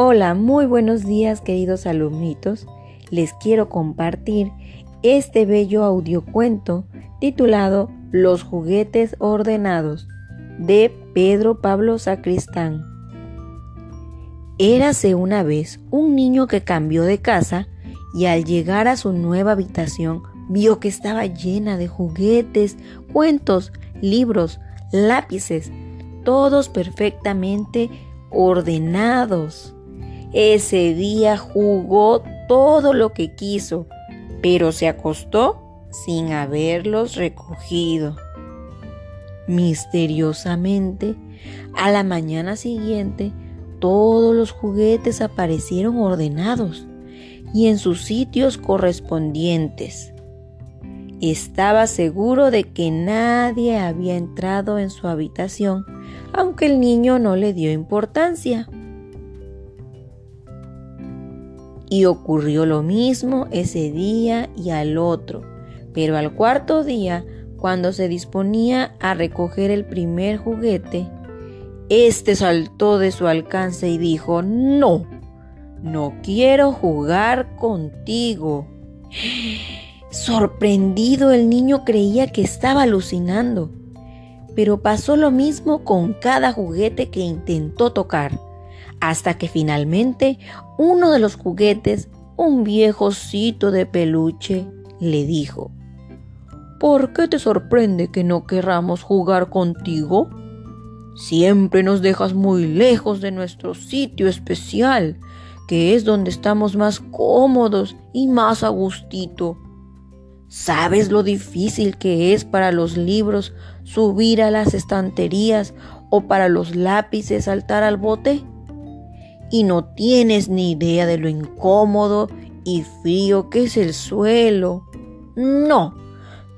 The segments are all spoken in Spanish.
Hola, muy buenos días queridos alumnitos. Les quiero compartir este bello audiocuento titulado Los juguetes ordenados de Pedro Pablo Sacristán. Érase una vez un niño que cambió de casa y al llegar a su nueva habitación vio que estaba llena de juguetes, cuentos, libros, lápices, todos perfectamente ordenados. Ese día jugó todo lo que quiso, pero se acostó sin haberlos recogido. Misteriosamente, a la mañana siguiente, todos los juguetes aparecieron ordenados y en sus sitios correspondientes. Estaba seguro de que nadie había entrado en su habitación, aunque el niño no le dio importancia. Y ocurrió lo mismo ese día y al otro, pero al cuarto día, cuando se disponía a recoger el primer juguete, este saltó de su alcance y dijo, no, no quiero jugar contigo. Sorprendido el niño creía que estaba alucinando, pero pasó lo mismo con cada juguete que intentó tocar hasta que finalmente uno de los juguetes, un viejocito de peluche, le dijo, ¿Por qué te sorprende que no querramos jugar contigo? Siempre nos dejas muy lejos de nuestro sitio especial, que es donde estamos más cómodos y más a gustito. ¿Sabes lo difícil que es para los libros subir a las estanterías o para los lápices saltar al bote? Y no tienes ni idea de lo incómodo y frío que es el suelo. No,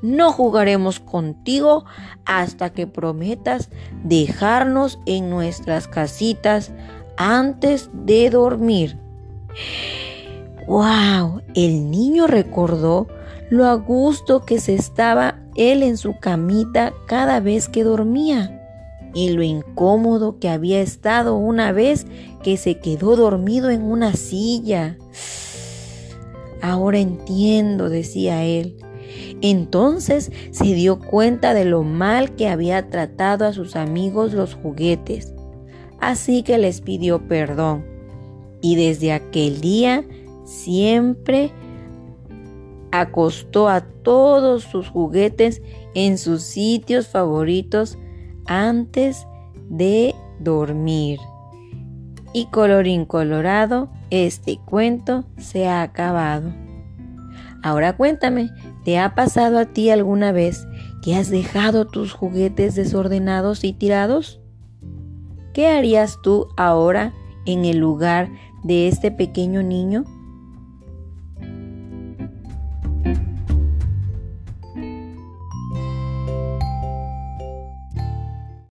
no jugaremos contigo hasta que prometas dejarnos en nuestras casitas antes de dormir. ¡Wow! El niño recordó lo a gusto que se estaba él en su camita cada vez que dormía y lo incómodo que había estado una vez que se quedó dormido en una silla. Ahora entiendo, decía él. Entonces se dio cuenta de lo mal que había tratado a sus amigos los juguetes. Así que les pidió perdón. Y desde aquel día siempre acostó a todos sus juguetes en sus sitios favoritos antes de dormir. Y colorín colorado, este cuento se ha acabado. Ahora cuéntame, ¿te ha pasado a ti alguna vez que has dejado tus juguetes desordenados y tirados? ¿Qué harías tú ahora en el lugar de este pequeño niño?